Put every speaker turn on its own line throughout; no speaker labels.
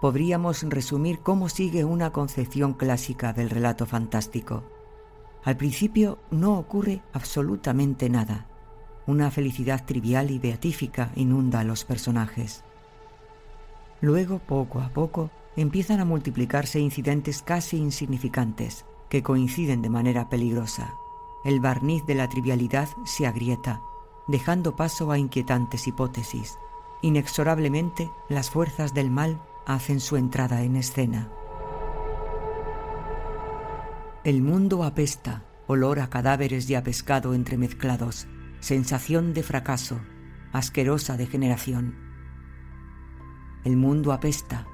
Podríamos resumir cómo sigue una concepción clásica del relato fantástico. Al principio no ocurre absolutamente nada. Una felicidad trivial y beatífica inunda a los personajes. Luego, poco a poco, empiezan a multiplicarse incidentes casi insignificantes que coinciden de manera peligrosa. El barniz de la trivialidad se agrieta, dejando paso a inquietantes hipótesis. Inexorablemente, las fuerzas del mal hacen su entrada en escena. El mundo apesta, olor a cadáveres y a pescado entremezclados, sensación de fracaso, asquerosa degeneración. El mundo apesta,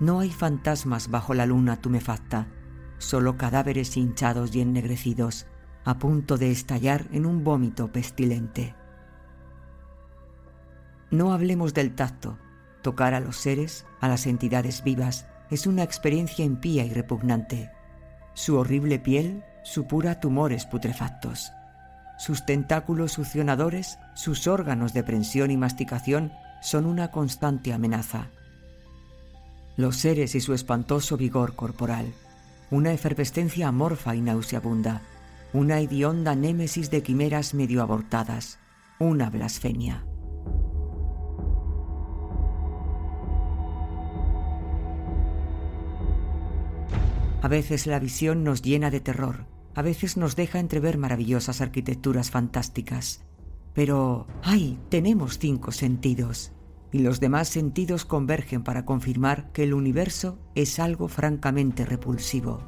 no hay fantasmas bajo la luna tumefacta, solo cadáveres hinchados y ennegrecidos, a punto de estallar en un vómito pestilente. No hablemos del tacto, Tocar a los seres, a las entidades vivas, es una experiencia impía y repugnante. Su horrible piel supura tumores putrefactos. Sus tentáculos succionadores, sus órganos de prensión y masticación son una constante amenaza. Los seres y su espantoso vigor corporal, una efervescencia amorfa y nauseabunda, una hedionda némesis de quimeras medio abortadas, una blasfemia. A veces la visión nos llena de terror, a veces nos deja entrever maravillosas arquitecturas fantásticas. Pero, ¡ay! Tenemos cinco sentidos. Y los demás sentidos convergen para confirmar que el universo es algo francamente repulsivo.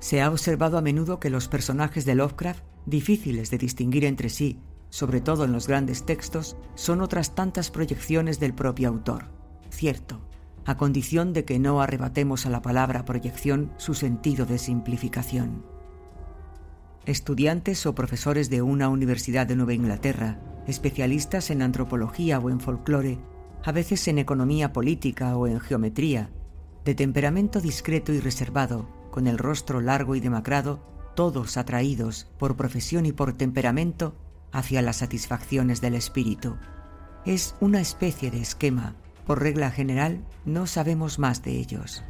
Se ha observado a menudo que los personajes de Lovecraft, difíciles de distinguir entre sí, sobre todo en los grandes textos, son otras tantas proyecciones del propio autor. Cierto, a condición de que no arrebatemos a la palabra proyección su sentido de simplificación. Estudiantes o profesores de una universidad de Nueva Inglaterra, especialistas en antropología o en folclore, a veces en economía política o en geometría, de temperamento discreto y reservado, con el rostro largo y demacrado, todos atraídos por profesión y por temperamento hacia las satisfacciones del espíritu. Es una especie de esquema por regla general, no sabemos más de ellos.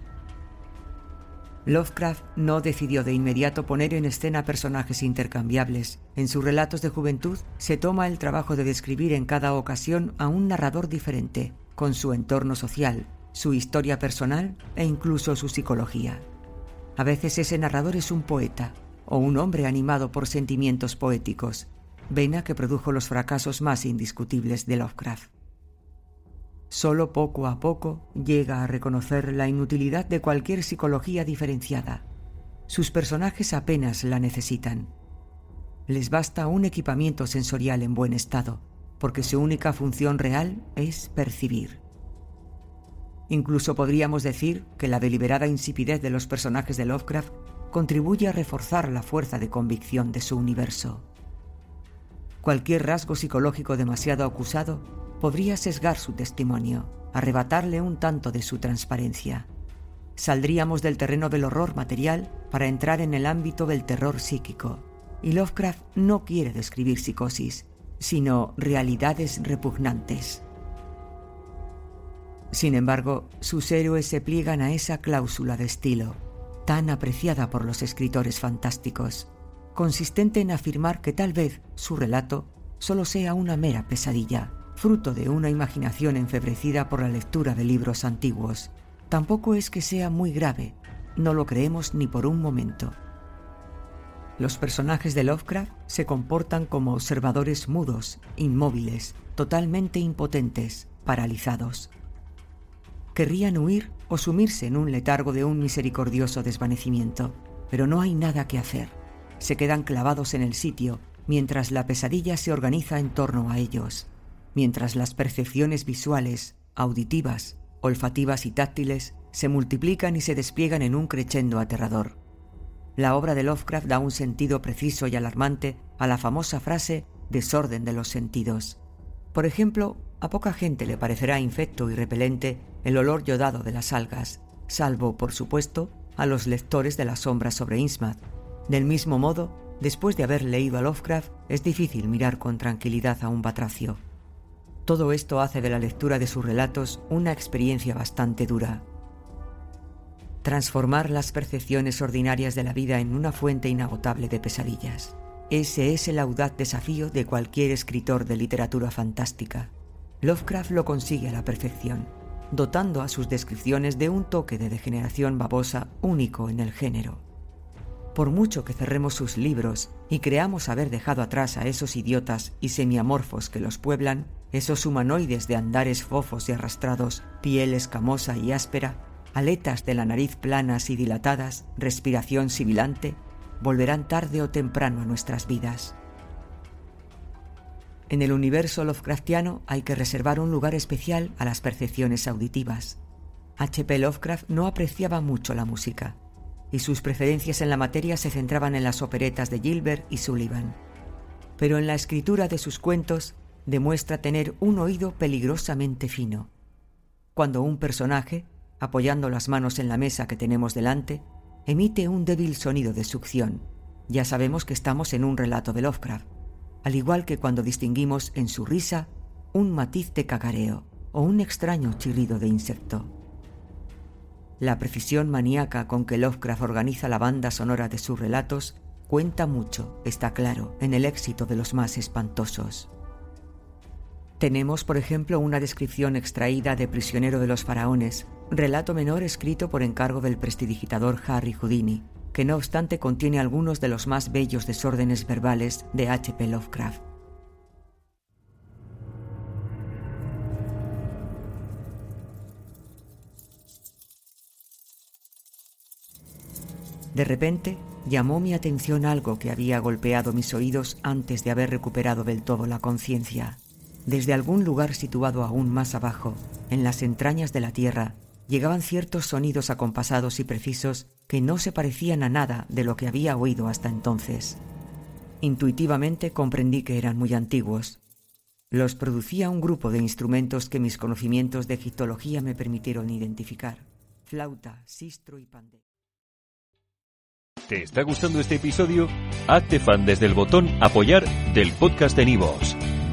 Lovecraft no decidió de inmediato poner en escena personajes intercambiables. En sus relatos de juventud se toma el trabajo de describir en cada ocasión a un narrador diferente, con su entorno social, su historia personal e incluso su psicología. A veces ese narrador es un poeta o un hombre animado por sentimientos poéticos, vena que produjo los fracasos más indiscutibles de Lovecraft. Solo poco a poco llega a reconocer la inutilidad de cualquier psicología diferenciada. Sus personajes apenas la necesitan. Les basta un equipamiento sensorial en buen estado, porque su única función real es percibir. Incluso podríamos decir que la deliberada insipidez de los personajes de Lovecraft contribuye a reforzar la fuerza de convicción de su universo. Cualquier rasgo psicológico demasiado acusado podría sesgar su testimonio, arrebatarle un tanto de su transparencia. Saldríamos del terreno del horror material para entrar en el ámbito del terror psíquico. Y Lovecraft no quiere describir psicosis, sino realidades repugnantes. Sin embargo, sus héroes se pliegan a esa cláusula de estilo, tan apreciada por los escritores fantásticos, consistente en afirmar que tal vez su relato solo sea una mera pesadilla, fruto de una imaginación enfebrecida por la lectura de libros antiguos. Tampoco es que sea muy grave, no lo creemos ni por un momento. Los personajes de Lovecraft se comportan como observadores mudos, inmóviles, totalmente impotentes, paralizados. Querrían huir o sumirse en un letargo de un misericordioso desvanecimiento, pero no hay nada que hacer. Se quedan clavados en el sitio mientras la pesadilla se organiza en torno a ellos, mientras las percepciones visuales, auditivas, olfativas y táctiles se multiplican y se despliegan en un crescendo aterrador. La obra de Lovecraft da un sentido preciso y alarmante a la famosa frase desorden de los sentidos. Por ejemplo, a poca gente le parecerá infecto y repelente el olor yodado de las algas, salvo, por supuesto, a los lectores de la sombra sobre Innsmouth. Del mismo modo, después de haber leído a Lovecraft, es difícil mirar con tranquilidad a un batracio. Todo esto hace de la lectura de sus relatos una experiencia bastante dura. Transformar las percepciones ordinarias de la vida en una fuente inagotable de pesadillas. Ese es el audaz desafío de cualquier escritor de literatura fantástica. Lovecraft lo consigue a la perfección, dotando a sus descripciones de un toque de degeneración babosa único en el género. Por mucho que cerremos sus libros y creamos haber dejado atrás a esos idiotas y semiamorfos que los pueblan, esos humanoides de andares fofos y arrastrados, piel escamosa y áspera, aletas de la nariz planas y dilatadas, respiración sibilante, volverán tarde o temprano a nuestras vidas. En el universo Lovecraftiano hay que reservar un lugar especial a las percepciones auditivas. H.P. Lovecraft no apreciaba mucho la música, y sus preferencias en la materia se centraban en las operetas de Gilbert y Sullivan. Pero en la escritura de sus cuentos demuestra tener un oído peligrosamente fino. Cuando un personaje, apoyando las manos en la mesa que tenemos delante, emite un débil sonido de succión, ya sabemos que estamos en un relato de Lovecraft, al igual que cuando distinguimos en su risa un matiz de cacareo o un extraño chirrido de insecto. La precisión maníaca con que Lovecraft organiza la banda sonora de sus relatos cuenta mucho, está claro, en el éxito de los más espantosos. Tenemos, por ejemplo, una descripción extraída de Prisionero de los Faraones, relato menor escrito por encargo del prestidigitador Harry Houdini, que no obstante contiene algunos de los más bellos desórdenes verbales de H.P. Lovecraft. De repente, llamó mi atención algo que había golpeado mis oídos antes de haber recuperado del todo la conciencia. Desde algún lugar situado aún más abajo, en las entrañas de la tierra, llegaban ciertos sonidos acompasados y precisos que no se parecían a nada de lo que había oído hasta entonces. Intuitivamente comprendí que eran muy antiguos. Los producía un grupo de instrumentos que mis conocimientos de egiptología me permitieron identificar. Flauta, sistro y pandero.
¿Te está gustando este episodio? Hazte fan desde el botón apoyar del podcast de Nivos.